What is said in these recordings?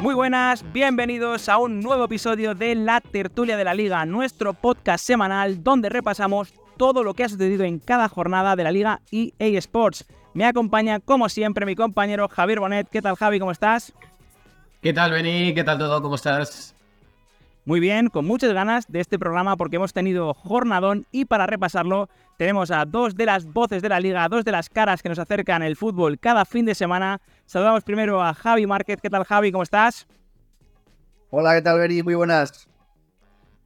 Muy buenas, bienvenidos a un nuevo episodio de La Tertulia de la Liga, nuestro podcast semanal donde repasamos todo lo que ha sucedido en cada jornada de la Liga EA Sports. Me acompaña, como siempre, mi compañero Javier Bonet. ¿Qué tal, Javi? ¿Cómo estás? ¿Qué tal, Beni? ¿Qué tal todo? ¿Cómo estás? Muy bien, con muchas ganas de este programa porque hemos tenido jornadón y para repasarlo tenemos a dos de las voces de la liga, dos de las caras que nos acercan el fútbol cada fin de semana. Saludamos primero a Javi Márquez. ¿Qué tal, Javi? ¿Cómo estás? Hola, ¿qué tal, Beri? Muy buenas.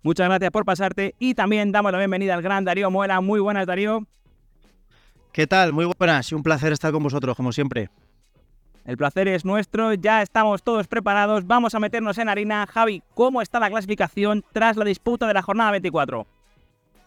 Muchas gracias por pasarte y también damos la bienvenida al gran Darío Muela. Muy buenas, Darío. ¿Qué tal? Muy buenas y un placer estar con vosotros, como siempre. El placer es nuestro, ya estamos todos preparados, vamos a meternos en harina. Javi, ¿cómo está la clasificación tras la disputa de la jornada 24?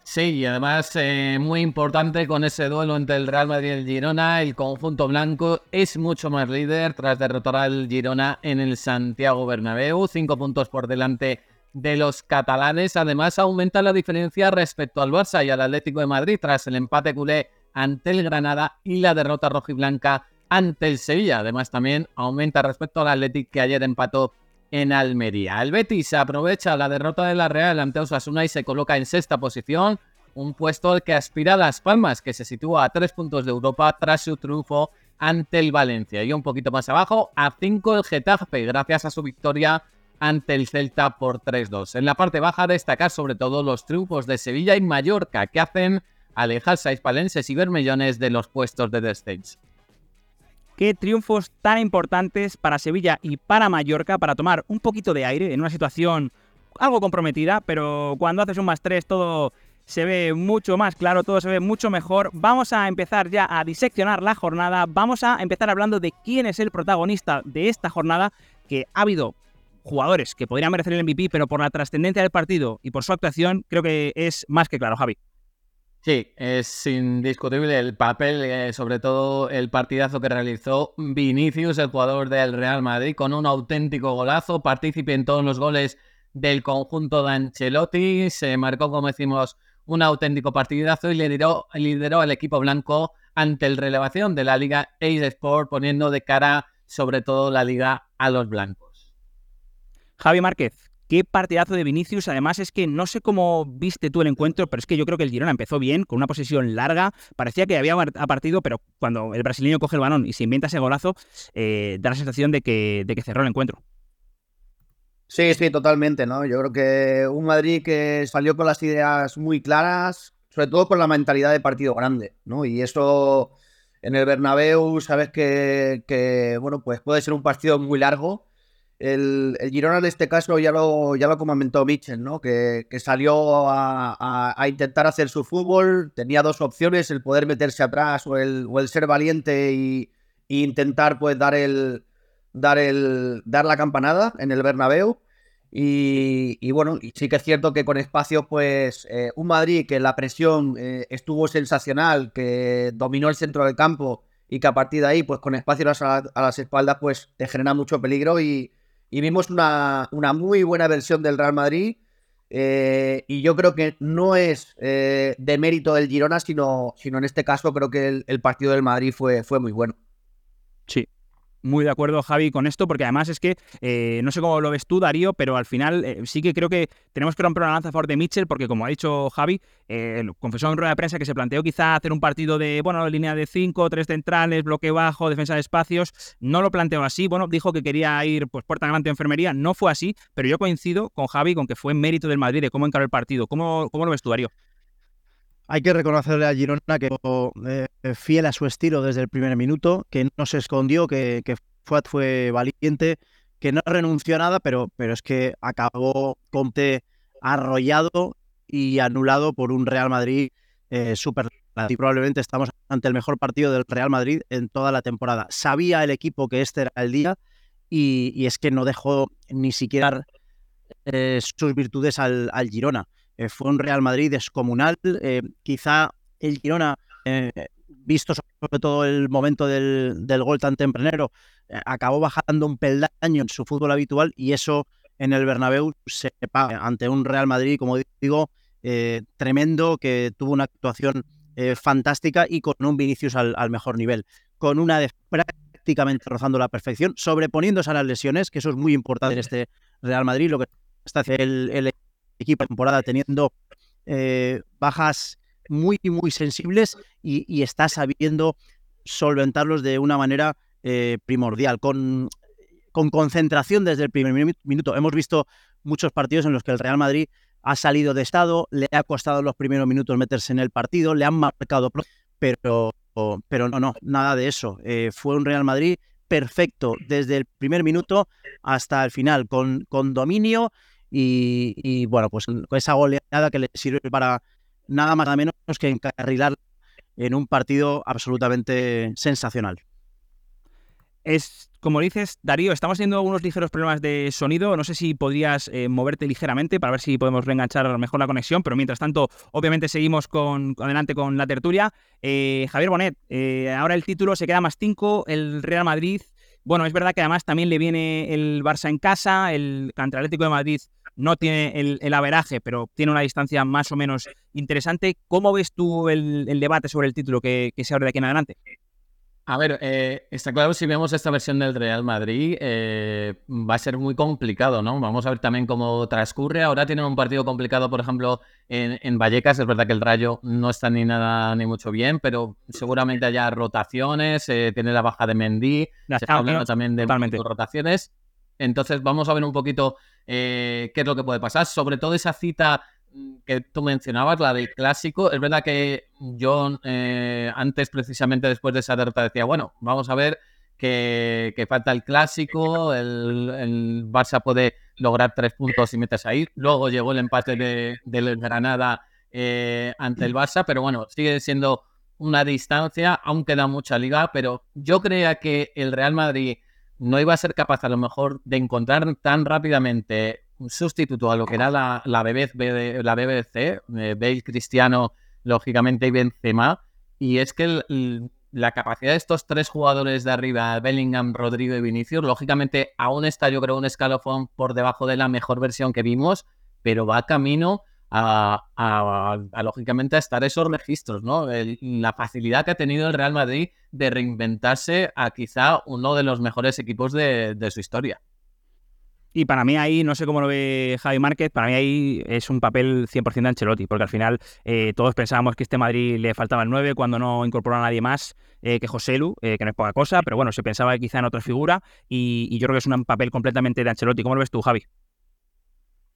Sí, y además eh, muy importante con ese duelo entre el Real Madrid y el Girona, el conjunto blanco es mucho más líder tras derrotar al Girona en el Santiago Bernabéu, cinco puntos por delante de los catalanes. Además aumenta la diferencia respecto al Barça y al Atlético de Madrid tras el empate culé ante el Granada y la derrota rojiblanca ante el Sevilla. Además, también aumenta respecto al Athletic que ayer empató en Almería. El Betis aprovecha la derrota de la Real ante Osasuna y se coloca en sexta posición, un puesto al que aspira Las Palmas, que se sitúa a tres puntos de Europa tras su triunfo ante el Valencia. Y un poquito más abajo, a cinco el Getafe, gracias a su victoria ante el Celta por 3-2. En la parte baja destacar sobre todo los triunfos de Sevilla y Mallorca, que hacen alejarse a hispalenses y vermellones de los puestos de descenso qué triunfos tan importantes para Sevilla y para Mallorca para tomar un poquito de aire en una situación algo comprometida, pero cuando haces un más tres todo se ve mucho más claro, todo se ve mucho mejor. Vamos a empezar ya a diseccionar la jornada, vamos a empezar hablando de quién es el protagonista de esta jornada, que ha habido jugadores que podrían merecer el MVP, pero por la trascendencia del partido y por su actuación, creo que es más que claro, Javi. Sí, es indiscutible el papel, eh, sobre todo el partidazo que realizó Vinicius, el jugador del Real Madrid, con un auténtico golazo, partícipe en todos los goles del conjunto de Ancelotti, se marcó, como decimos, un auténtico partidazo y lideró, lideró al equipo blanco ante el relevación de la Liga Ace Sport, poniendo de cara sobre todo la liga a los blancos. Javi Márquez, Qué partidazo de Vinicius. Además, es que no sé cómo viste tú el encuentro, pero es que yo creo que el Girona empezó bien, con una posesión larga. Parecía que había partido, pero cuando el brasileño coge el balón y se inventa ese golazo, eh, da la sensación de que, de que cerró el encuentro. Sí, sí, totalmente, ¿no? Yo creo que un Madrid que salió con las ideas muy claras, sobre todo con la mentalidad de partido grande, ¿no? Y eso en el Bernabéu, sabes que, que bueno, pues puede ser un partido muy largo el, Girona en este caso ya lo, ya lo comentó Mitchell, ¿no? Que, salió a, intentar hacer su fútbol, tenía dos opciones, el poder meterse atrás o el, o el ser valiente y, intentar pues dar el, dar el dar la campanada en el Bernabéu. Y, bueno, sí que es cierto que con espacio, pues eh, un Madrid que la presión eh, estuvo sensacional, que dominó el centro del campo y que a partir de ahí, pues con espacio a, a las espaldas, pues te genera mucho peligro y, y vimos una, una muy buena versión del Real Madrid. Eh, y yo creo que no es eh, de mérito del Girona, sino, sino en este caso creo que el, el partido del Madrid fue, fue muy bueno. Muy de acuerdo, Javi, con esto, porque además es que eh, no sé cómo lo ves tú, Darío, pero al final eh, sí que creo que tenemos que romper una lanza a favor de Mitchell, porque como ha dicho Javi, eh, confesó en rueda de prensa que se planteó quizá hacer un partido de, bueno, línea de cinco, tres centrales, bloque bajo, defensa de espacios. No lo planteó así, bueno, dijo que quería ir pues puerta delante de enfermería, no fue así, pero yo coincido con Javi con que fue mérito del Madrid de cómo encaró el partido. ¿Cómo, cómo lo ves tú, Darío? Hay que reconocerle a Girona que fue eh, fiel a su estilo desde el primer minuto, que no se escondió, que, fue, fue, valiente, que no renunció a nada, pero, pero es que acabó Conte arrollado y anulado por un Real Madrid eh, súper y probablemente estamos ante el mejor partido del Real Madrid en toda la temporada. Sabía el equipo que este era el día y, es que no dejó ni siquiera eh, sus virtudes al Girona. Eh, fue un Real Madrid descomunal. Eh, quizá el Girona, eh, visto sobre todo el momento del, gol tan tempranero, acabó bajando un peldaño en su fútbol habitual y eso en el Bernabéu se paga ante un Real Madrid, como digo, tremendo, que tuvo una actuación fantástica y con un Vinicius al, mejor nivel. con una de prácticamente rozando la perfección, sobreponiéndose a las lesiones, que eso es muy importante en este Real Madrid, lo que está haciendo el, equipo de temporada teniendo eh, bajas muy, muy sensibles y, está sabiendo solventarlos de una manera eh, primordial, con, con concentración desde el primer minuto. Hemos visto muchos partidos en los que el Real Madrid ha salido de estado, le ha costado los primeros minutos meterse en el partido, le han marcado, pero, pero no, no, nada de eso. Eh, fue un Real Madrid perfecto desde el primer minuto hasta el final, con, con dominio y, bueno, pues con esa goleada que le sirve para nada más nada menos que encarrilar en un partido absolutamente sensacional. Es, como dices, Darío, estamos teniendo unos ligeros problemas de sonido. No sé si podrías eh, moverte ligeramente para ver si podemos reenganchar mejor la conexión, pero mientras tanto, obviamente seguimos con, adelante con la tertulia. Eh, Javier Bonet, eh, ahora el título se queda más 5, el Real Madrid. Bueno, es verdad que además también le viene el Barça en casa, el Atlético de Madrid no tiene el, averaje, pero tiene una distancia más o menos interesante. ¿Cómo ves tú el, debate sobre el título que, que se abre de aquí en adelante? A ver, eh, está claro, si vemos esta versión del Real Madrid, eh, va a ser muy complicado, ¿no? Vamos a ver también cómo transcurre. Ahora tienen un partido complicado, por ejemplo, en, Vallecas. Es verdad que el Rayo no está ni nada ni mucho bien, pero seguramente haya rotaciones. Eh, tiene la baja de Mendy. se está hablando también de rotaciones. Entonces, vamos a ver un poquito qué es lo que puede pasar. Sobre todo esa cita que tú mencionabas, la del clásico, es verdad que yo eh, antes, precisamente después de esa derrota, decía, bueno, vamos a ver que, falta el clásico, el, Barça puede lograr tres puntos y metes ahí. Luego llegó el empate de, del Granada eh, ante el Barça, pero bueno, sigue siendo una distancia, aún queda mucha liga, pero yo creía que el Real Madrid no iba a ser capaz a lo mejor de encontrar tan rápidamente un sustituto a lo que era la, la, BBC, la BBC, eh, Bale, Cristiano, lógicamente, y Benzema. Y es que la capacidad de estos tres jugadores de arriba, Bellingham, Rodrigo y Vinicius, lógicamente aún está, yo creo, un escalofón por debajo de la mejor versión que vimos, pero va camino a, lógicamente, a estar esos registros, ¿no? la facilidad que ha tenido el Real Madrid de reinventarse a quizá uno de los mejores equipos de su historia. Y para mí ahí, no sé cómo lo ve Javi Márquez, para mí ahí es un papel 100% de Ancelotti, porque al final eh, todos pensábamos que este Madrid le faltaba el 9 cuando no incorporó a nadie más eh, que José Lu, eh, que no es poca cosa, pero bueno, se pensaba quizá en otra figura y, yo creo que es un papel completamente de Ancelotti. ¿Cómo lo ves tú, Javi?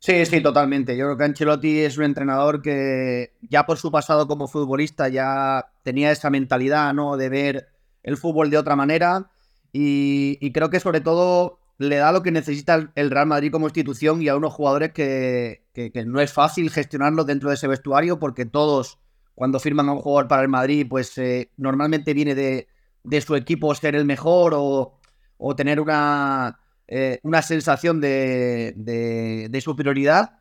Sí, sí, totalmente. Yo creo que Ancelotti es un entrenador que ya por su pasado como futbolista ya tenía esa mentalidad, ¿no? De ver el fútbol de otra manera y creo que sobre todo le da lo que necesita el Real Madrid como institución y a unos jugadores que, no es fácil gestionarlos dentro de ese vestuario porque todos cuando firman a un jugador para el Madrid pues eh, normalmente viene de, su equipo ser el mejor o, tener una, eh, una sensación de, superioridad.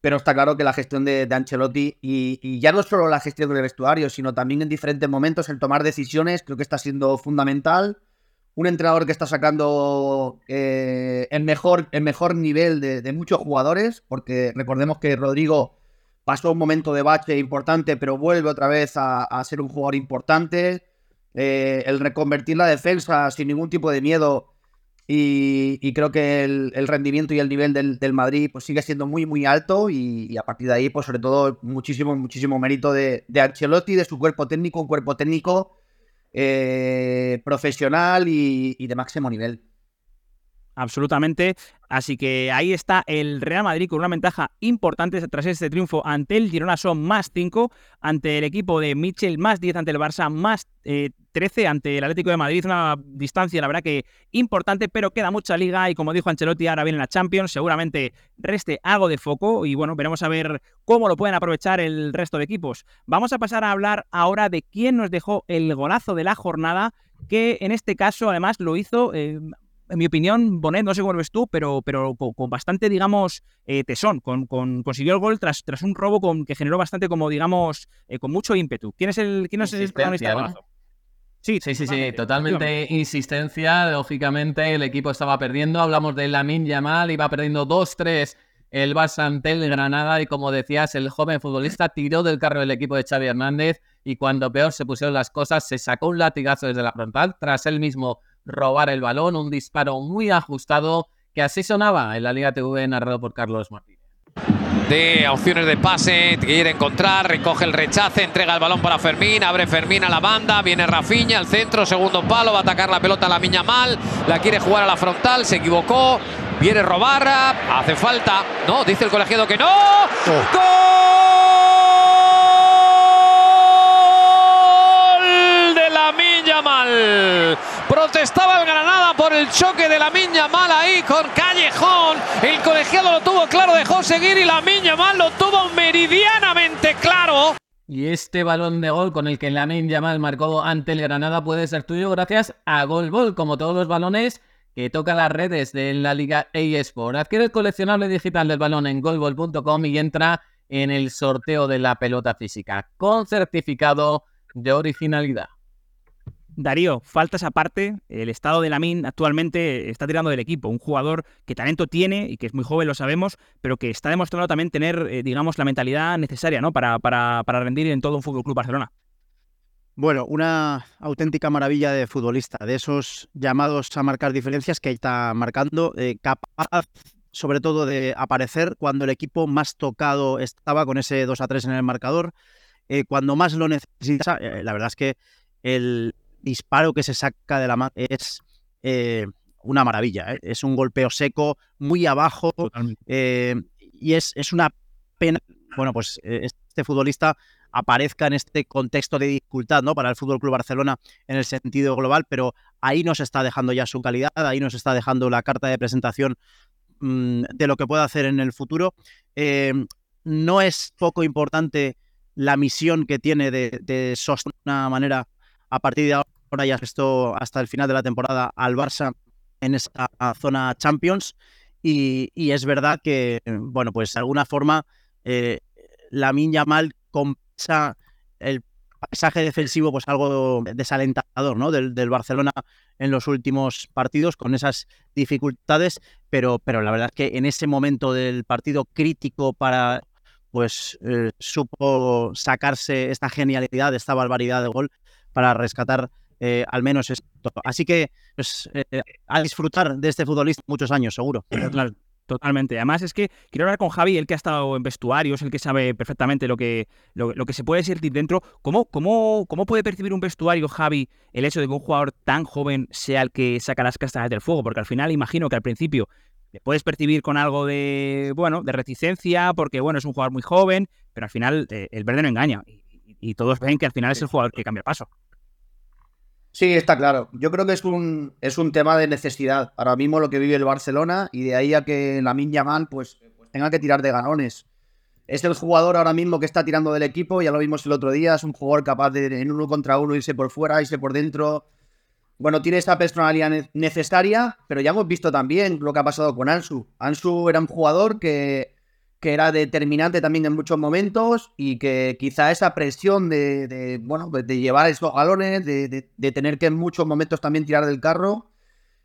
Pero está claro que la gestión de, Ancelotti y, y, ya no solo la gestión del vestuario, sino también en diferentes momentos el tomar decisiones, creo que está siendo fundamental un entrenador que está sacando eh, el, mejor, el mejor nivel de, muchos jugadores, porque recordemos que Rodrigo pasó un momento de bache importante, pero vuelve otra vez a, ser un jugador importante. Eh, el reconvertir la defensa sin ningún tipo de miedo y, creo que el, rendimiento y el nivel del, Madrid pues sigue siendo muy muy alto y, a partir de ahí pues sobre todo muchísimo muchísimo mérito de, de Ancelotti, de su cuerpo técnico, un cuerpo técnico eh, profesional y, de máximo nivel. Absolutamente. Así que ahí está el Real Madrid con una ventaja importante tras este triunfo ante el Girona. Son más 5 ante el equipo de Michel, más 10 ante el Barça, más 13 eh, ante el Atlético de Madrid. Una distancia, la verdad que importante, pero queda mucha liga. Y como dijo Ancelotti, ahora viene la Champions. Seguramente reste algo de foco. Y bueno, veremos a ver cómo lo pueden aprovechar el resto de equipos. Vamos a pasar a hablar ahora de quién nos dejó el golazo de la jornada que en este caso además lo hizo eh, en mi opinión, Bonet, no sé cómo lo ves tú, pero, pero con, bastante, digamos, eh, tesón. Con, consiguió el gol tras, tras un robo con, que generó bastante, como digamos, eh, con mucho ímpetu. ¿Quién es el, quién es el protagonista? Sí, sí, sí, sí, totalmente insistencia. Lógicamente, el equipo estaba perdiendo. Hablamos de Lamin Yamal, iba perdiendo 2-3 el Barça ante el Granada. Y como decías, el joven futbolista tiró del carro del equipo de Xavi Hernández y cuando peor se pusieron las cosas se sacó un latigazo desde la frontal tras él mismo robar el balón, un disparo muy ajustado que así sonaba en la Liga TV narrado por Carlos Martínez. De opciones de pase, quiere encontrar, recoge el rechace, entrega el balón para Fermín, abre Fermín a la banda, viene Rafiña al centro, segundo palo, va a atacar la pelota a la Miña Mal, la quiere jugar a la frontal, se equivocó, viene robar, hace falta, no, dice el colegiado que no. ¡Gol la Miña Mal! Protestaba el Granada por el choque de la Miña Mal ahí con Callejón. El colegiado lo tuvo claro, dejó seguir y la Miña Mal lo tuvo meridianamente claro. Y este balón de gol con el que Lamin Yamal marcó ante el Granada puede ser tuyo gracias a Golbol, como todos los balones que toca las redes de la Liga eSport. Adquiere el coleccionable digital del balón en golbol.com y entra en el sorteo de la pelota física con certificado de originalidad. Darío, faltas aparte, el estado de Lamin actualmente está tirando del equipo. Un jugador que talento tiene y que es muy joven, lo sabemos, pero que está demostrando también tener, eh, digamos, la mentalidad necesaria ¿no? para, para, para rendir en todo un Fútbol Club Barcelona. Bueno, una auténtica maravilla de futbolista, de esos llamados a marcar diferencias que está marcando, eh, capaz sobre todo de aparecer cuando el equipo más tocado estaba con ese 2 a 3 en el marcador, eh, cuando más lo necesita. la verdad es que el, disparo que se saca de la mano es eh, una maravilla. ¿eh? Es un golpeo seco, muy abajo. Eh, y es, es, una pena, bueno, pues este futbolista aparezca en este contexto de dificultad ¿no? para el Fútbol Club Barcelona en el sentido global, pero ahí nos está dejando ya su calidad, ahí nos está dejando la carta de presentación mm, de lo que puede hacer en el futuro. no es poco importante la misión que tiene de, de sostener de una manera a partir de ahora ya esto hasta el final de la temporada al Barça en esa zona Champions. Y, es verdad que, bueno, pues de alguna forma eh, la Minya Mal compensa el paisaje defensivo, pues algo desalentador, ¿no? Del, Barcelona en los últimos partidos, con esas dificultades, pero, pero la verdad es que en ese momento del partido crítico para, pues eh, supo sacarse esta genialidad, esta barbaridad de gol para rescatar eh, al menos esto. Así que pues, eh, a disfrutar de este futbolista muchos años, seguro. Totalmente. Además es que quiero hablar con Javi, el que ha estado en vestuarios, el que sabe perfectamente lo que, lo, que se puede sentir dentro. ¿Cómo, cómo, ¿Cómo puede percibir un vestuario, Javi, el hecho de que un jugador tan joven sea el que saca las castañas del fuego? Porque al final imagino que al principio le puedes percibir con algo de, bueno, de reticencia, porque bueno, es un jugador muy joven, pero al final eh, el verde no engaña. Y, y todos ven que al final es el jugador que cambia el paso. Sí, está claro. Yo creo que es un, es un tema de necesidad. Ahora mismo lo que vive el Barcelona y de ahí a que la Yamal pues, pues tenga que tirar de ganones. Es el jugador ahora mismo que está tirando del equipo, ya lo vimos el otro día, es un jugador capaz de en uno contra uno irse por fuera, irse por dentro. Bueno, tiene esta personalidad necesaria, pero ya hemos visto también lo que ha pasado con Ansu. Ansu era un jugador que que era determinante también en muchos momentos y que quizá esa presión de, bueno, de llevar esos galones, de, tener que en muchos momentos también tirar del carro,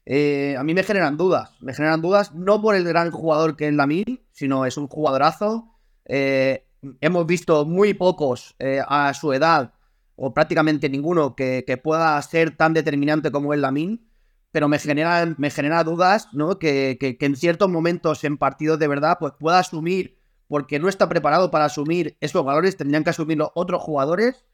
eh, a mí me generan dudas. Me generan dudas no por el gran jugador que es Lamil, sino es un jugadorazo. Eh, hemos visto muy pocos eh, a su edad, o prácticamente ninguno, que, pueda ser tan determinante como es Lamin pero me genera, me genera dudas, ¿no? Que, en ciertos momentos en partidos de verdad, pues pueda asumir, porque no está preparado para asumir esos valores, tendrían que asumirlo otros jugadores.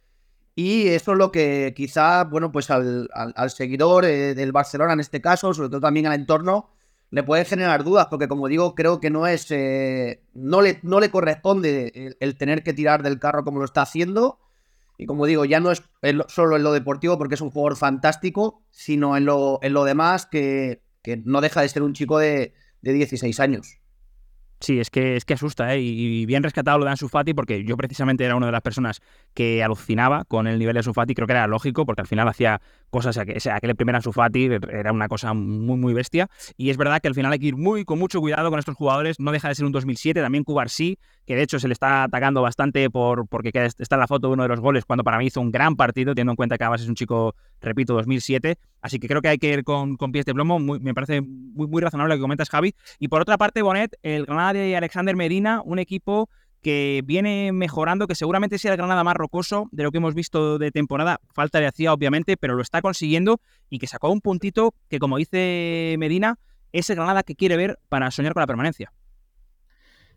Y eso es lo que quizá, bueno, pues al, seguidor eh, del Barcelona en este caso, sobre todo también al entorno, le puede generar dudas, porque como digo, creo que no es, eh, no, le, no le corresponde el, tener que tirar del carro como lo está haciendo. Y como digo, ya no es solo en lo deportivo porque es un jugador fantástico, sino en lo, en lo demás que, no deja de ser un chico de, de 16 años. Sí, es que, es que asusta, ¿eh? y bien rescatado lo de Ansu Fati, porque yo precisamente era una de las personas que alucinaba con el nivel de Ansu Fati, creo que era lógico, porque al final hacía cosas, o sea, aquel primer Ansu Fati era una cosa muy, muy bestia, y es verdad que al final hay que ir muy, con mucho cuidado con estos jugadores, no deja de ser un 2007, también Cubar sí, que de hecho se le está atacando bastante por porque está en la foto de uno de los goles, cuando para mí hizo un gran partido, teniendo en cuenta que además es un chico, repito, 2007, así que creo que hay que ir con, con pies de plomo, me parece muy, muy razonable lo que comentas, Javi, y por otra parte, Bonet, el Granada de Alexander Medina, un equipo que viene mejorando, que seguramente sea el Granada más rocoso de lo que hemos visto de temporada. Falta de hacía, obviamente, pero lo está consiguiendo y que sacó un puntito que, como dice Medina, es el Granada que quiere ver para soñar con la permanencia.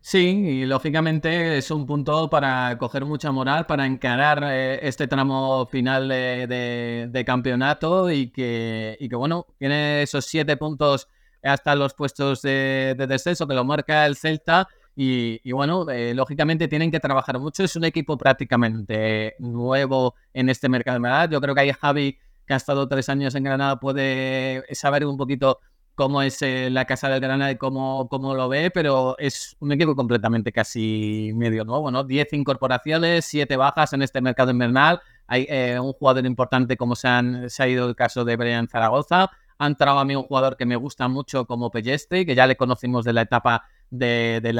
Sí, y lógicamente es un punto para coger mucha moral, para encarar eh, este tramo final de, campeonato y que, y que, bueno, tiene esos siete puntos hasta los puestos de, descenso que lo marca el Celta. Y, bueno, eh, lógicamente tienen que trabajar mucho. Es un equipo prácticamente nuevo en este mercado. ¿verdad? Yo creo que ahí Javi, que ha estado tres años en Granada, puede saber un poquito cómo es eh, la Casa del Granada y cómo, cómo, lo ve, pero es un equipo completamente casi medio nuevo, ¿no? Diez incorporaciones, siete bajas en este mercado invernal. Hay eh, un jugador importante como se, han, se ha ido el caso de Brian Zaragoza. Ha entrado a mí un jugador que me gusta mucho como Pellestri, que ya le conocimos de la etapa de, del,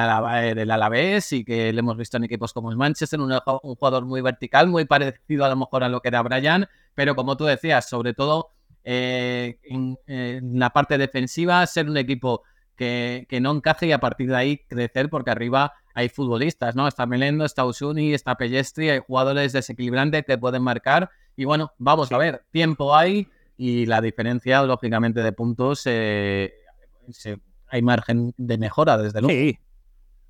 Alavés y que le hemos visto en equipos como el Manchester, un, jugador muy vertical, muy parecido a lo mejor a lo que era Brian, pero como tú decías, sobre todo eh, en, la parte defensiva, ser un equipo que, que, no encaje y a partir de ahí crecer porque arriba hay futbolistas, ¿no? Está Melendo, está Usuni, está Pellestri, hay jugadores desequilibrantes que pueden marcar y bueno, vamos a ver, tiempo hay, y la diferencia, lógicamente, de puntos, eh, hay margen de mejora, desde luego. Sí.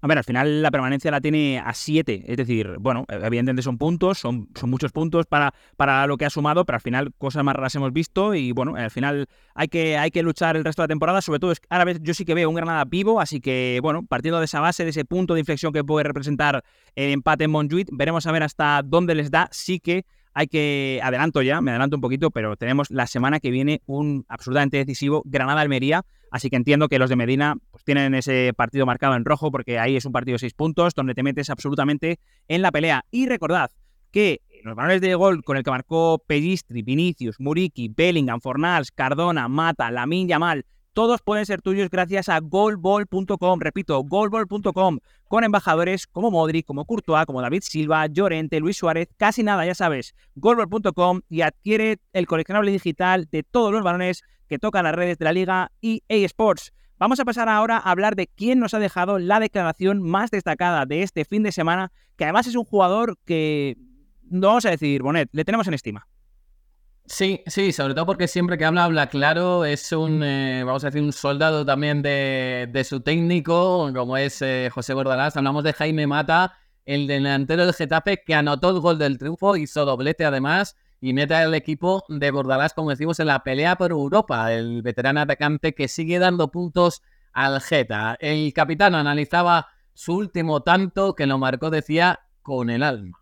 A ver, al final la permanencia la tiene a 7, es decir, bueno, evidentemente son puntos, son, son muchos puntos para, para lo que ha sumado, pero al final cosas más raras hemos visto y bueno, al final hay que, hay que luchar el resto de la temporada, sobre todo es ahora yo sí que veo un Granada vivo, así que bueno, partiendo de esa base, de ese punto de inflexión que puede representar el empate en Montjuic, veremos a ver hasta dónde les da, sí que hay que, adelanto ya, me adelanto un poquito, pero tenemos la semana que viene un absolutamente decisivo Granada-Almería, así que entiendo que los de Medina pues, tienen ese partido marcado en rojo porque ahí es un partido de seis puntos donde te metes absolutamente en la pelea. Y recordad que los valores de gol con el que marcó Pellistri, Vinicius, Muriqui, Bellingham, Fornals, Cardona, Mata, Lamin Yamal, todos pueden ser tuyos gracias a goalball.com. Repito, goalball.com, con embajadores como Modric, como Courtois, como David Silva, Llorente, Luis Suárez, casi nada, ya sabes. goalball.com y adquiere el coleccionable digital de todos los balones que tocan las redes de la liga EA Sports. Vamos a pasar ahora a hablar de quién nos ha dejado la declaración más destacada de este fin de semana, que además es un jugador que, no vamos a decir, Bonet, le tenemos en estima. Sí, sí, sobre todo porque siempre que habla, habla claro, es un, eh, vamos a decir, un soldado también de, su técnico, como es eh, José Bordalás. Hablamos de Jaime Mata, el delantero del Getafe, que anotó el gol del triunfo, hizo doblete además, y mete al equipo de Bordalás, como decimos, en la pelea por Europa, el veterano atacante que sigue dando puntos al Geta. El capitán analizaba su último tanto, que lo marcó, decía, con el alma.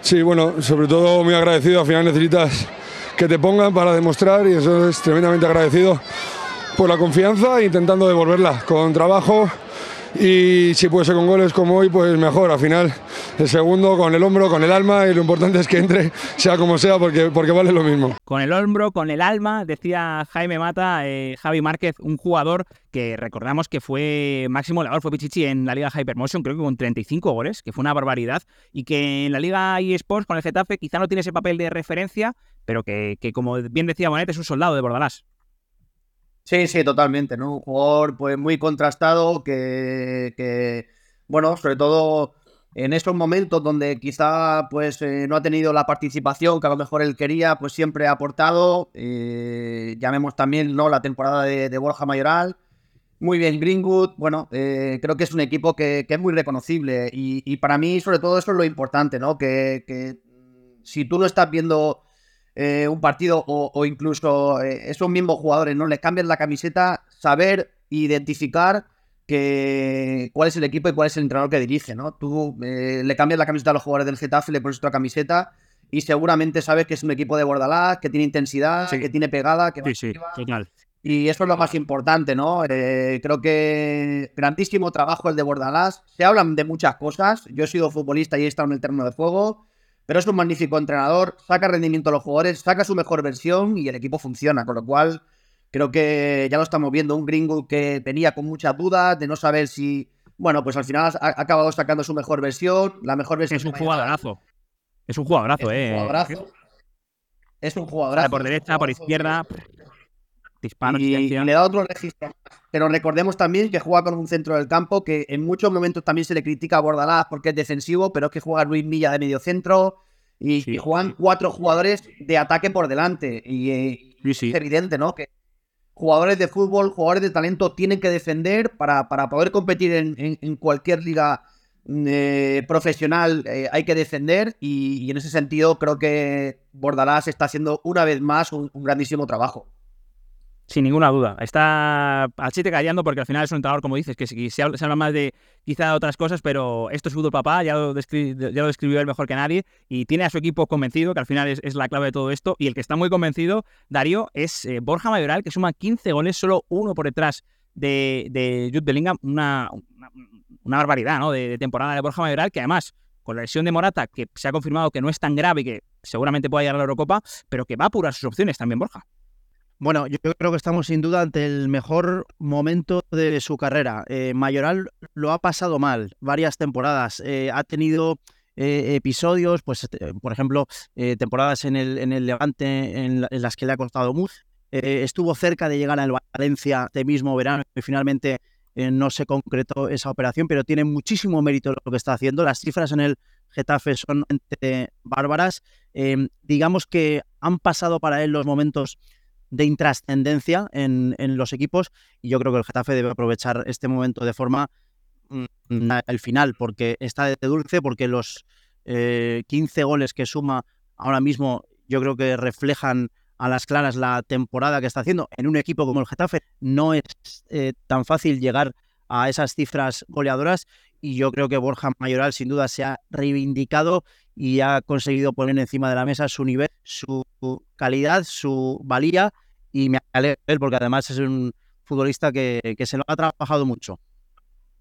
Sí, bueno, sobre todo muy agradecido, al final necesitas que te pongan para demostrar y eso es tremendamente agradecido por la confianza, intentando devolverla con trabajo y si puede ser con goles como hoy, pues mejor. Al final, el segundo con el hombro, con el alma y lo importante es que entre, sea como sea, porque, porque vale lo mismo. Con el hombro, con el alma, decía Jaime Mata, eh, Javi Márquez, un jugador que recordamos que fue máximo goleador, fue Pichichi en la Liga Hypermotion, creo que con 35 goles, que fue una barbaridad, y que en la Liga eSports con el Getafe quizá no tiene ese papel de referencia, pero que, que como bien decía Bonet, es un soldado de Bordalás. Sí, sí, totalmente, ¿no? Un jugador pues muy contrastado que, bueno, sobre todo en esos momentos donde quizá pues eh, no ha tenido la participación que a lo mejor él quería, pues siempre ha aportado. Eh, llamemos también ¿no? la temporada de, Borja Mayoral. Muy bien, Greenwood. Bueno, eh, creo que es un equipo que, es muy reconocible y, para mí sobre todo eso es lo importante, ¿no? Que, que si tú no estás viendo eh, un partido o, incluso eh, esos mismos jugadores, ¿no? Les cambian la camiseta, saber identificar que, cuál es el equipo y cuál es el entrenador que dirige, ¿no? Tú eh, le cambias la camiseta a los jugadores del Getafe, le pones otra camiseta y seguramente sabes que es un equipo de Bordalás, que tiene intensidad, que tiene pegada, que sí, Y eso es lo más importante, ¿no? creo que grandísimo trabajo el de Bordalás. Se hablan de muchas cosas. Yo he sido futbolista y he estado en el terreno de juego pero es un magnífico entrenador, saca rendimiento a los jugadores, saca su mejor versión y el equipo funciona, con lo cual creo que ya lo estamos viendo, un gringo que venía con muchas dudas de no saber si, bueno, pues al final ha, acabado sacando su mejor versión, la mejor versión. Es un jugadorazo. Es un jugadorazo, es eh. Un jugadorazo. Es un jugadorazo. Por derecha, por izquierda. Disparos, y, le da otro registro. Pero recordemos también que juega con un centro del campo que en muchos momentos también se le critica a Bordalás porque es defensivo, pero es que juega Luis Milla de medio centro y, Sí. y juegan cuatro jugadores de ataque por delante. Y, eh, Sí, es evidente, ¿no? Que jugadores de fútbol, jugadores de talento tienen que defender para, para poder competir en, en- en cualquier liga mm, eh, profesional. eh, hay que defender y, y en ese sentido creo que Bordalás está haciendo una vez más un- un grandísimo trabajo. Sin ninguna duda. Está al chiste callando porque al final es un entrenador, como dices, que si- se habla, se habla más de quizá otras cosas, pero esto es fútbol papá, ya lo, descri- ya lo describió él mejor que nadie y tiene a su equipo convencido, que al final es, la clave de todo esto. Y el que está muy convencido, Darío, es eh, Borja Mayoral, que suma 15 goles, solo uno por detrás de, de Jude Bellingham. Una, una, una barbaridad ¿no? de, de temporada de Borja Mayoral, que además, con la lesión de Morata, que se ha confirmado que no es tan grave y que seguramente pueda llegar a la Eurocopa, pero que va a apurar sus opciones también, Borja. Bueno, yo creo que estamos sin duda ante el mejor momento de su carrera. Eh, Mayoral lo ha pasado mal varias temporadas. Eh, ha tenido eh, episodios, pues, eh, por ejemplo, temporadas en el, en el Levante en, en las que le ha costado mucho. Estuvo cerca de llegar al Valencia este mismo verano y finalmente no se concretó esa operación, pero tiene muchísimo mérito lo que está haciendo. Las cifras en el Getafe son bárbaras. Digamos que han pasado para él los momentos de intrascendencia en, en los equipos y yo creo que el Getafe debe aprovechar este momento de forma mm, al final porque está de dulce, porque los eh, 15 goles que suma ahora mismo yo creo que reflejan a las claras la temporada que está haciendo en un equipo como el Getafe. No es eh, tan fácil llegar a esas cifras goleadoras y yo creo que Borja Mayoral sin duda se ha reivindicado y ha conseguido poner encima de la mesa su nivel, su calidad, su valía y me alegra porque además es un futbolista que, que se lo ha trabajado mucho.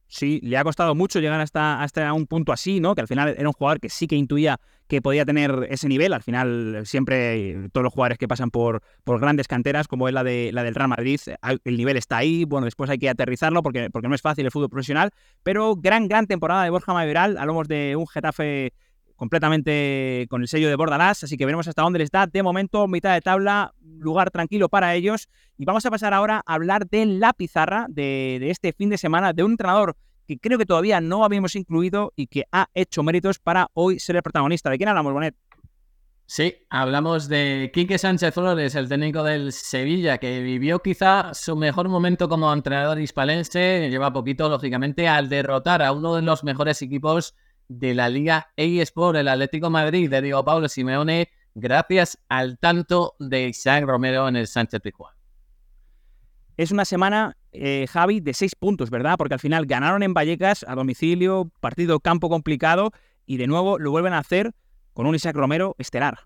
Sí, le ha costado mucho llegar hasta, hasta un punto así, ¿no? Que al final era un jugador que sí que intuía que podía tener ese nivel. Al final, siempre eh, todos los jugadores que pasan por, por grandes canteras, como es la, de, la del Real Madrid, el nivel está ahí. Bueno, después hay que aterrizarlo porque, porque no es fácil el fútbol profesional. Pero gran, gran temporada de Borja Mayoral. Hablamos de un Getafe completamente con el sello de Bordalás, así que veremos hasta dónde les da. De momento, mitad de tabla, lugar tranquilo para ellos. Y vamos a pasar ahora a hablar de la pizarra de, de este fin de semana, de un entrenador que creo que todavía no habíamos incluido y que ha hecho méritos para hoy ser el protagonista. ¿De quién hablamos, Bonet? Sí, hablamos de Quique Sánchez Flores, el técnico del Sevilla, que vivió quizá su mejor momento como entrenador hispalense, lleva poquito, lógicamente, al derrotar a uno de los mejores equipos de la Liga eSport, el Atlético Madrid de Diego Pablo Simeone, gracias al tanto de Isaac Romero en el Sánchez Pizjuán. Es una semana, eh, Javi, de seis puntos, ¿verdad? Porque al final ganaron en Vallecas a domicilio, partido campo complicado, y de nuevo lo vuelven a hacer con un Isaac Romero estelar.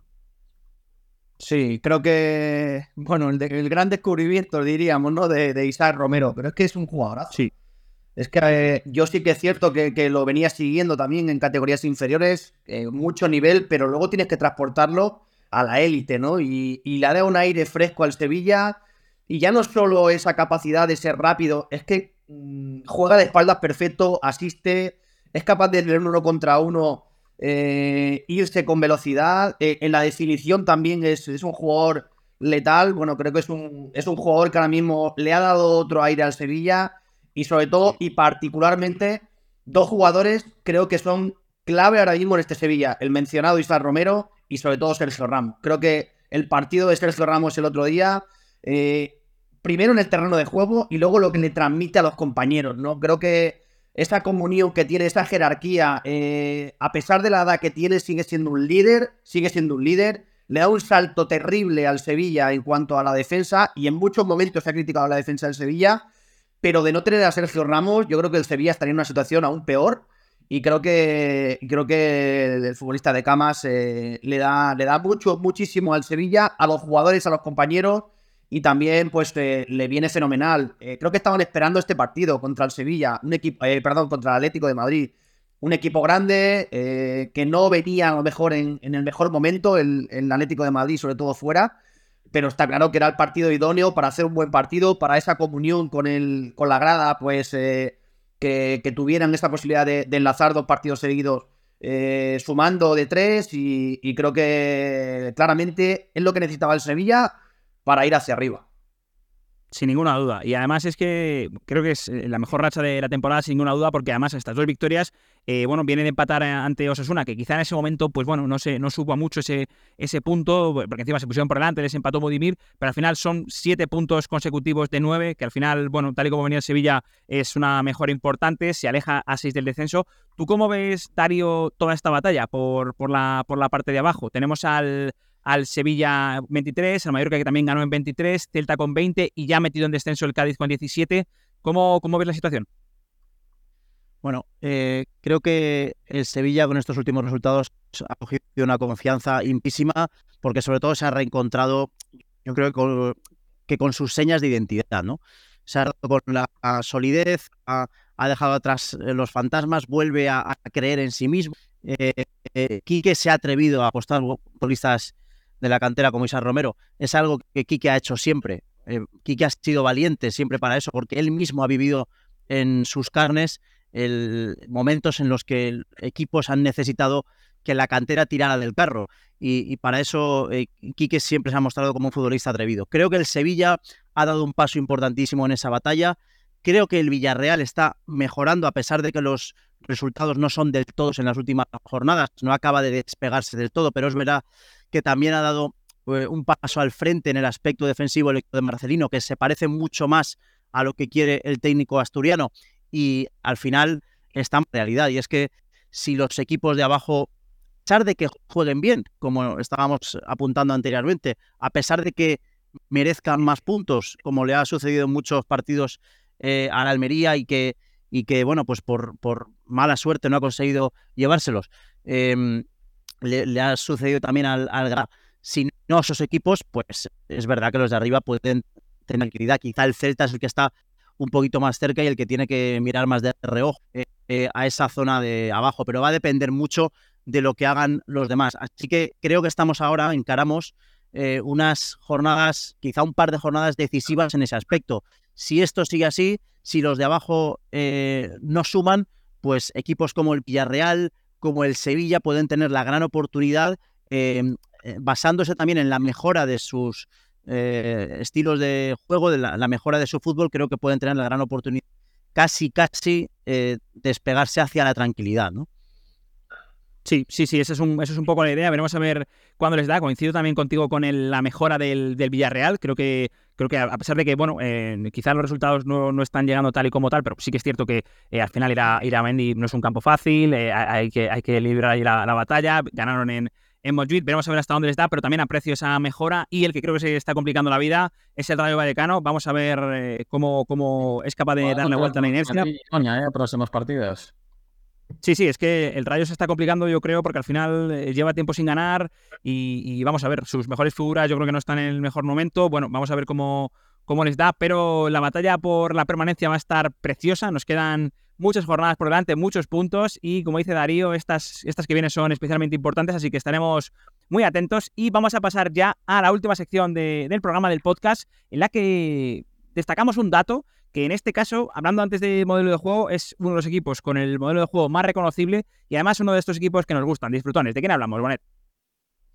Sí, creo que, bueno, el, de- el gran descubrimiento, diríamos, ¿no? De, de Isaac Romero, pero es que es un jugadorazo. Sí. Es que eh, yo sí que es cierto que, que lo venía siguiendo también en categorías inferiores, eh, mucho nivel, pero luego tienes que transportarlo a la élite, ¿no? Y, y le da un aire fresco al Sevilla. Y ya no solo esa capacidad de ser rápido, es que mm, juega de espaldas perfecto, asiste, es capaz de tener uno contra uno, eh, irse con velocidad. eh, en la definición también es, es un jugador letal. Bueno, creo que es un, es un jugador que ahora mismo le ha dado otro aire al Sevilla. Y sobre todo, y particularmente, dos jugadores creo que son clave ahora mismo en este Sevilla. El mencionado Isaac Romero y sobre todo Sergio Ramos. Creo que el partido de Sergio Ramos el otro día, eh, primero en el terreno de juego y luego lo que le transmite a los compañeros, ¿no? Creo que esa comunión que tiene, esa jerarquía, eh, a pesar de la edad que tiene, sigue siendo un líder, sigue siendo un líder. Le da un salto terrible al Sevilla en cuanto a la defensa y en muchos momentos se ha criticado la defensa del Sevilla, pero de no tener a Sergio Ramos, yo creo que el Sevilla estaría en una situación aún peor. Y creo que creo que el futbolista de Camas eh, le da le da mucho muchísimo al Sevilla, a los jugadores, a los compañeros y también pues eh, le viene fenomenal. Eh, creo que estaban esperando este partido contra el Sevilla, un equipo, eh, perdón, contra el Atlético de Madrid, un equipo grande eh, que no venía a lo mejor en, en el mejor momento el, el Atlético de Madrid, sobre todo fuera, pero está claro que era el partido idóneo para hacer un buen partido, para esa comunión con el con la grada, pues eh, que, tuvieran esta posibilidad de, enlazar dos partidos seguidos eh, sumando de tres y, y creo que claramente es lo que necesitaba el Sevilla para ir hacia arriba. Sin ninguna duda. Y además es que creo que es eh, la mejor racha de la temporada, sin ninguna duda, porque además estas dos victorias, eh, bueno, vienen de empatar ante Osasuna, que quizá en ese momento, pues bueno, no se no supo mucho ese, punto, porque encima se pusieron por delante, les empató Bodimir, pero al final son siete puntos consecutivos de nueve, que al final, bueno, tal y como venía el Sevilla, es una mejora importante, se aleja a seis del descenso. ¿Tú cómo ves, Dario, toda esta batalla por, la, parte de abajo? Tenemos al Sevilla 23, al Mallorca que también ganó en 23, Celta con 20 y ya metido en descenso el Cádiz con 17. ¿Cómo, cómo ves la situación? Bueno, eh, creo que el Sevilla con estos últimos resultados ha cogido una confianza impísima porque sobre todo se ha reencontrado, yo creo que con, sus señas de identidad, ¿no? Se ha con la solidez, ha, dejado atrás eh, los fantasmas, vuelve a, creer en sí mismo. Eh, Quique se ha atrevido a apostar por listas de la cantera como Isa Romero, es algo que Quique ha hecho siempre. Eh, Quique ha sido valiente siempre para eso, porque él mismo ha vivido en sus carnes el, momentos en los que equipos han necesitado que la cantera tirara del carro. Y, para eso eh, Quique siempre se ha mostrado como un futbolista atrevido. Creo que el Sevilla ha dado un paso importantísimo en esa batalla. Creo que el Villarreal está mejorando a pesar de que los resultados no son del todo en las últimas jornadas. No acaba de despegarse del todo, pero es verdad que también ha dado eh, un paso al frente en el aspecto defensivo el equipo de Marcelino, que se parece mucho más a lo que quiere el técnico asturiano y al final está en realidad. Y es que si los equipos de abajo, a pesar de que jueguen bien, como estábamos apuntando anteriormente, a pesar de que merezcan más puntos, como le ha sucedido en muchos partidos eh, a la Almería y que, y que bueno, pues por, por mala suerte no ha conseguido llevárselos. Em, le, ha sucedido también al, al Si no esos equipos, pues es verdad que los de arriba pueden tener tranquilidad. Quizá el Celta es el que está un poquito más cerca y el que tiene que mirar más de reojo eh, eh, a esa zona de abajo, pero va a depender mucho de lo que hagan los demás. Así que creo que estamos ahora, encaramos eh, unas jornadas, quizá un par de jornadas decisivas en ese aspecto. Si esto sigue así, si los de abajo no suman, pues equipos como el Villarreal, como el Sevilla pueden tener la gran oportunidad, basándose también en la mejora de sus eh, estilos de juego, de la, mejora de su fútbol, creo que pueden tener la gran oportunidad casi, casi eh, despegarse hacia la tranquilidad, ¿no? Sí, sí, sí, esa es, un, eso es un poco la idea. Veremos a ver cuándo les da. Coincido también contigo con la mejora del, Villarreal. Creo que, creo que a pesar de que, bueno, eh, quizás los resultados no, están llegando tal y como tal, pero sí que es cierto que al final ir a, a Mendy no es un campo fácil, hay, que, hay que librar ahí la, batalla. Ganaron en, en Montjuic, veremos a ver hasta dónde les da, pero también aprecio esa mejora. Y el que creo que se está complicando la vida es el Rayo Vallecano. Vamos a ver cómo, cómo es capaz de darle vuelta a la inercia. próximos partidos. Sí, sí, es que el Rayo se está complicando, yo creo, porque al final eh, lleva tiempo sin ganar y, vamos a ver, sus mejores figuras yo creo que no están en el mejor momento. Bueno, vamos a ver cómo, cómo les da, pero la batalla por la permanencia va a estar preciosa. Nos quedan muchas jornadas por delante, muchos puntos y como dice Darío, estas, estas que vienen son especialmente importantes, así que estaremos muy atentos y vamos a pasar ya a la última sección del programa del podcast en la que destacamos un dato que en este caso, hablando antes de modelo de juego, es uno de los equipos con el modelo de juego más reconocible y además uno de estos equipos que nos gustan, disfrutones. ¿De quién hablamos, Bonet?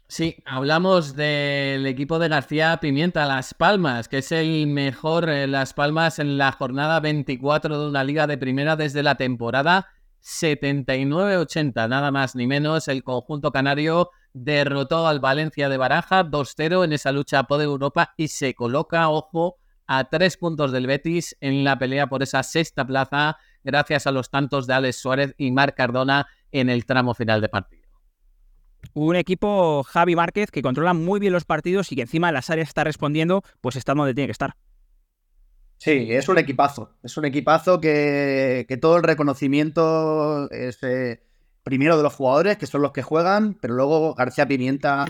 Sí, hablamos del equipo de García Pimienta, Las Palmas, que es el mejor eh, Las Palmas en la jornada 24 de una liga de primera desde la temporada 79-80, nada más ni menos. El conjunto canario derrotó al Valencia de Baraja 2-0 en esa lucha por Europa y se coloca, ojo, a tres puntos del Betis en la pelea por esa sexta plaza, gracias a los tantos de Alex Suárez y Marc Cardona en el tramo final de partido. Un equipo Javi Márquez que controla muy bien los partidos y que encima las áreas está respondiendo, pues está donde tiene que estar. Sí, es un equipazo. Es un equipazo que, todo el reconocimiento es eh, primero de los jugadores, que son los que juegan, pero luego García Pimienta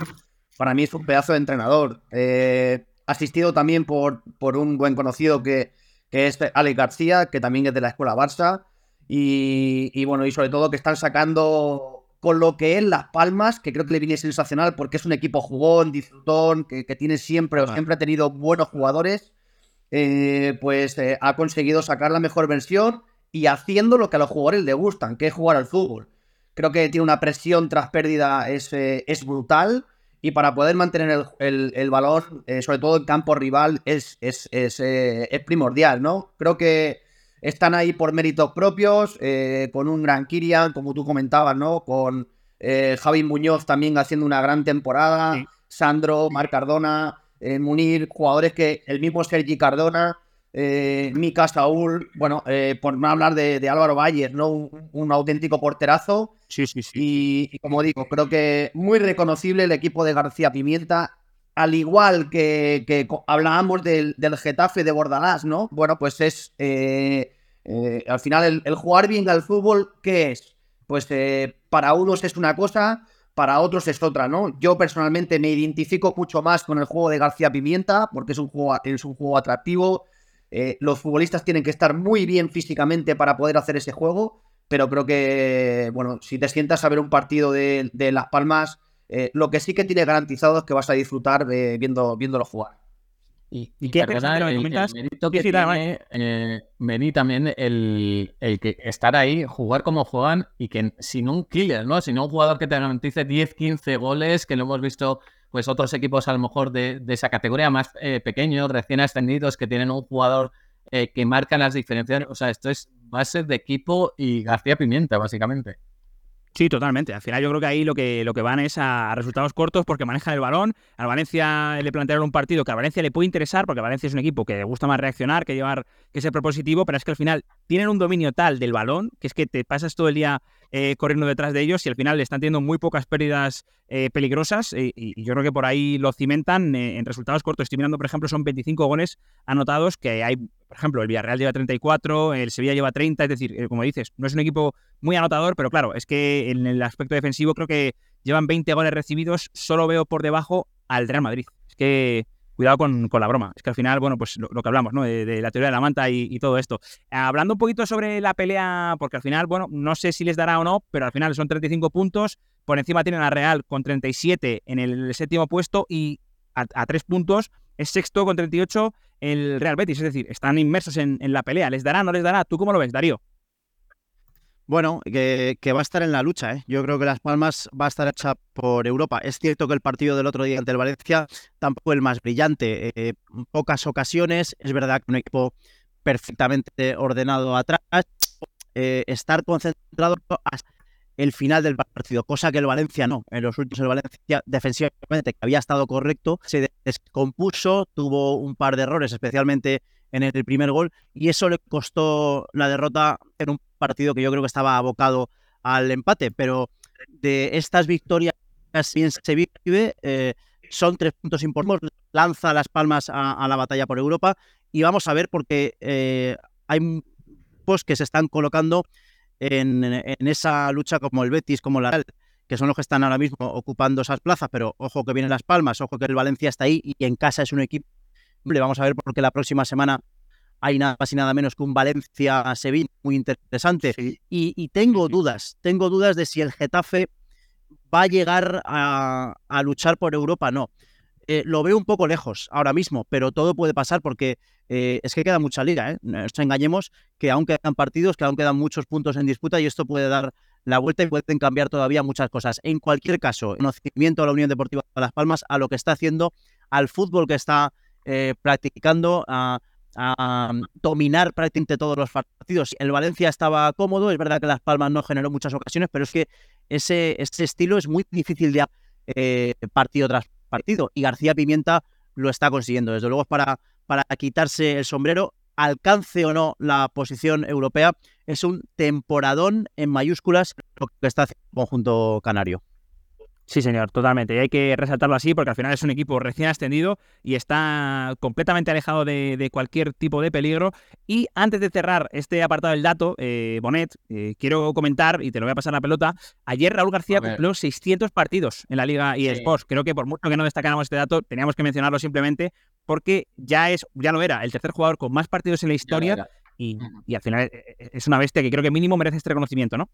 para mí es un pedazo de entrenador. Eh, asistido también por, por un buen conocido que, es Alex García, que también es de la escuela Barça. Y, bueno, y sobre todo que están sacando con lo que es Las Palmas, que creo que le viene sensacional porque es un equipo jugón, disfrutón, que, tiene siempre o siempre ha tenido buenos jugadores. Eh, pues eh, ha conseguido sacar la mejor versión y haciendo lo que a los jugadores les gustan, que es jugar al fútbol. Creo que tiene una presión tras pérdida, es, eh, es brutal y para poder mantener el, balón, eh, sobre todo en campo rival, es, es, es, primordial, ¿no? Creo que están ahí por méritos propios, eh, con un gran Kirian, como tú comentabas, ¿no? Con Javi Muñoz también haciendo una gran temporada, Sandro, Marc Cardona, Munir, jugadores que el mismo Sergi Cardona, Mika Saúl, bueno, por no hablar de, Álvaro Valles, ¿no? un auténtico porterazo Sí, sí, sí. Y, como digo, creo que muy reconocible el equipo de García Pimienta, al igual que, hablábamos del, Getafe de Bordalás, ¿no? Bueno, pues es, eh, eh, al final, el, jugar bien al fútbol, ¿qué es? Pues eh, para unos es una cosa, para otros es otra, ¿no? Yo personalmente me identifico mucho más con el juego de García Pimienta, porque es un juego, es un juego atractivo. los futbolistas tienen que estar muy bien físicamente para poder hacer ese juego pero creo que, bueno, si te sientas a ver un partido de, Las Palmas, eh, lo que sí que tiene garantizado es que vas a disfrutar viendo, viéndolo jugar. Y, qué el, mérito que tiene, eh, también el, que estar ahí, jugar como juegan y que sin un killer, ¿no? Sin un jugador que te garantice 10, 15 goles, que lo hemos visto pues otros equipos a lo mejor de, esa categoría más eh, pequeños, recién ascendidos, que tienen un jugador eh, que marcan las diferencias. O sea, esto es base de equipo y García Pimienta, básicamente. Sí, totalmente. Al final yo creo que ahí lo que, lo que van es a, resultados cortos porque manejan el balón. A Valencia le plantearon un partido que a Valencia le puede interesar porque Valencia es un equipo que le gusta más reaccionar que llevar que ser propositivo, pero es que al final tienen un dominio tal del balón que es que te pasas todo el día eh, corriendo detrás de ellos y al final le están teniendo muy pocas pérdidas eh, peligrosas eh, y, yo creo que por ahí lo cimentan en resultados cortos. Estoy mirando, por ejemplo, son 25 goles anotados que hay por ejemplo, el Villarreal lleva 34, el Sevilla lleva 30, es decir, eh, como dices, no es un equipo muy anotador, pero claro, es que en el aspecto defensivo creo que llevan 20 goles recibidos, solo veo por debajo al Real Madrid. Es que cuidado con, la broma. Es que al final, bueno, pues lo, que hablamos, ¿no? De, la teoría de la manta y, todo esto. Hablando un poquito sobre la pelea, porque al final, bueno, no sé si les dará o no, pero al final son 35 puntos. Por encima tienen a Real con 37 en el séptimo puesto y a, a tres puntos es sexto con 38 el Real Betis. Es decir, están inmersos en, la pelea. ¿Les dará, no les dará? ¿Tú cómo lo ves, Darío? Bueno, que, va a estar en la lucha. ¿eh? Yo creo que Las Palmas va a estar hecha por Europa. Es cierto que el partido del otro día ante el Valencia tampoco el más brillante. Eh, pocas ocasiones. Es verdad que un equipo perfectamente ordenado atrás. Eh, estar concentrado hasta el final del partido, cosa que el Valencia no. En los últimos el Valencia defensivamente, que había estado correcto, se descompuso, tuvo un par de errores, especialmente en el primer gol, y eso le costó la derrota en un partido que yo creo que estaba abocado al empate. Pero de estas victorias bien se vive, eh, son tres puntos importantes, lanza las palmas a, la batalla por Europa, y vamos a ver porque eh, hay pues que se están colocando en, esa lucha como el Betis, como la Real, que son los que están ahora mismo ocupando esas plazas, pero ojo que vienen las palmas, ojo que el Valencia está ahí y en casa es un equipo. Vamos a ver porque la próxima semana hay nada más y nada menos que un Valencia-Sevilla muy interesante. Y, tengo dudas, tengo dudas de si el Getafe va a llegar a, a luchar por Europa, no. Eh, lo veo un poco lejos ahora mismo, pero todo puede pasar porque eh, es que queda mucha liga. ¿eh? No nos engañemos que aún quedan partidos, que aún quedan muchos puntos en disputa y esto puede dar la vuelta y pueden cambiar todavía muchas cosas. En cualquier caso, conocimiento a la Unión Deportiva de Las Palmas, a lo que está haciendo, al fútbol que está practicando, a, dominar prácticamente todos los partidos. El Valencia estaba cómodo, es verdad que Las Palmas no generó muchas ocasiones, pero es que ese, estilo es muy difícil de partido tras partido. Y García Pimienta lo está consiguiendo. Desde luego, para, para quitarse el sombrero, alcance o no la posición europea, es un temporadón en mayúsculas lo que está haciendo el conjunto canario. Sí, señor, totalmente. Y hay que resaltarlo así porque al final es un equipo recién ascendido y está completamente alejado de, cualquier tipo de peligro. Y antes de cerrar este apartado del dato, eh, Bonet, eh, quiero comentar, y te lo voy a pasar la pelota, ayer Raúl García cumplió 600 partidos en la Liga eSports. Creo que por mucho que no destacáramos este dato, teníamos que mencionarlo simplemente porque ya, es, ya lo era, el tercer jugador con más partidos en la historia y, y al final eh, es una bestia que creo que mínimo merece este reconocimiento, ¿no?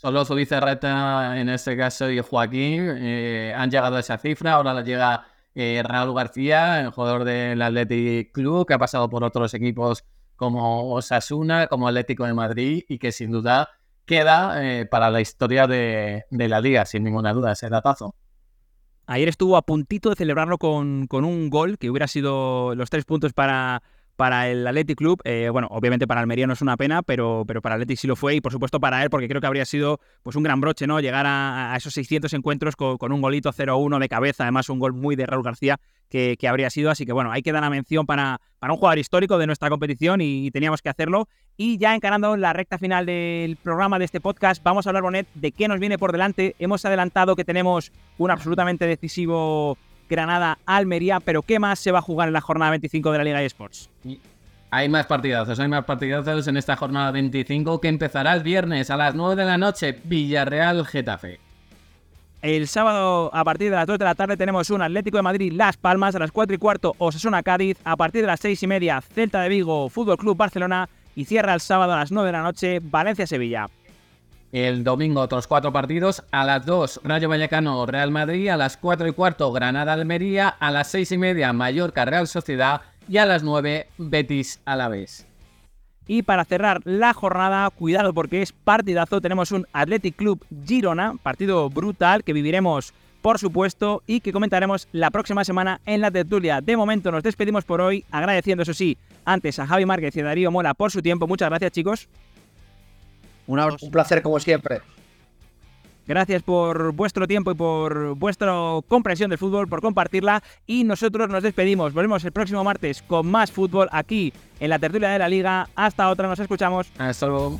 Solo Zubizarreta, en este caso, y Joaquín eh, han llegado a esa cifra. Ahora la llega eh, Raúl García, el jugador del Athletic Club, que ha pasado por otros equipos como Osasuna, como Atlético de Madrid, y que sin duda queda eh, para la historia de, la liga, sin ninguna duda, ese datazo. Ayer estuvo a puntito de celebrarlo con, con un gol, que hubiera sido los tres puntos para, para el Athletic Club. Eh, bueno, obviamente para Almería no es una pena, pero, pero para Athletic sí lo fue y por supuesto para él, porque creo que habría sido pues un gran broche, ¿no? Llegar a, esos 600 encuentros con, un golito 0-1 de cabeza, además un gol muy de Raúl García que, habría sido. Así que bueno, hay que dar la mención para, para un jugador histórico de nuestra competición y, teníamos que hacerlo. Y ya encarando la recta final del programa de este podcast, vamos a hablar, Bonet, de qué nos viene por delante. Hemos adelantado que tenemos un absolutamente decisivo Granada-Almería, pero ¿qué más se va a jugar en la jornada 25 de la Liga eSports? Hay más partidazos, hay más partidazos en esta jornada 25 que empezará el viernes a las 9 de la noche, Villarreal-Getafe. El sábado a partir de las 2 de la tarde tenemos un Atlético de Madrid Las Palmas, a las 4 y cuarto Osasuna Cádiz, a partir de las 6 y media Celta de Vigo Fútbol Club Barcelona y cierra el sábado a las 9 de la noche Valencia Sevilla. El domingo otros cuatro partidos, a las 2 Rayo Vallecano Real Madrid, a las 4 y cuarto Granada Almería, a las 6 y media Mallorca Real Sociedad y a las 9 Betis Alavés. Y para cerrar la jornada, cuidado porque es partidazo, tenemos un Athletic Club Girona, partido brutal que viviremos por supuesto y que comentaremos la próxima semana en la tertulia. De momento nos despedimos por hoy, agradeciendo eso sí, antes a Javi Márquez y a Darío Mola por su tiempo. Muchas gracias chicos. Un, placer como siempre. Gracias por vuestro tiempo y por vuestra comprensión del fútbol, por compartirla. Y nosotros nos despedimos. Volvemos el próximo martes con más fútbol aquí en la tertulia de la liga. Hasta otra, nos escuchamos. Hasta luego.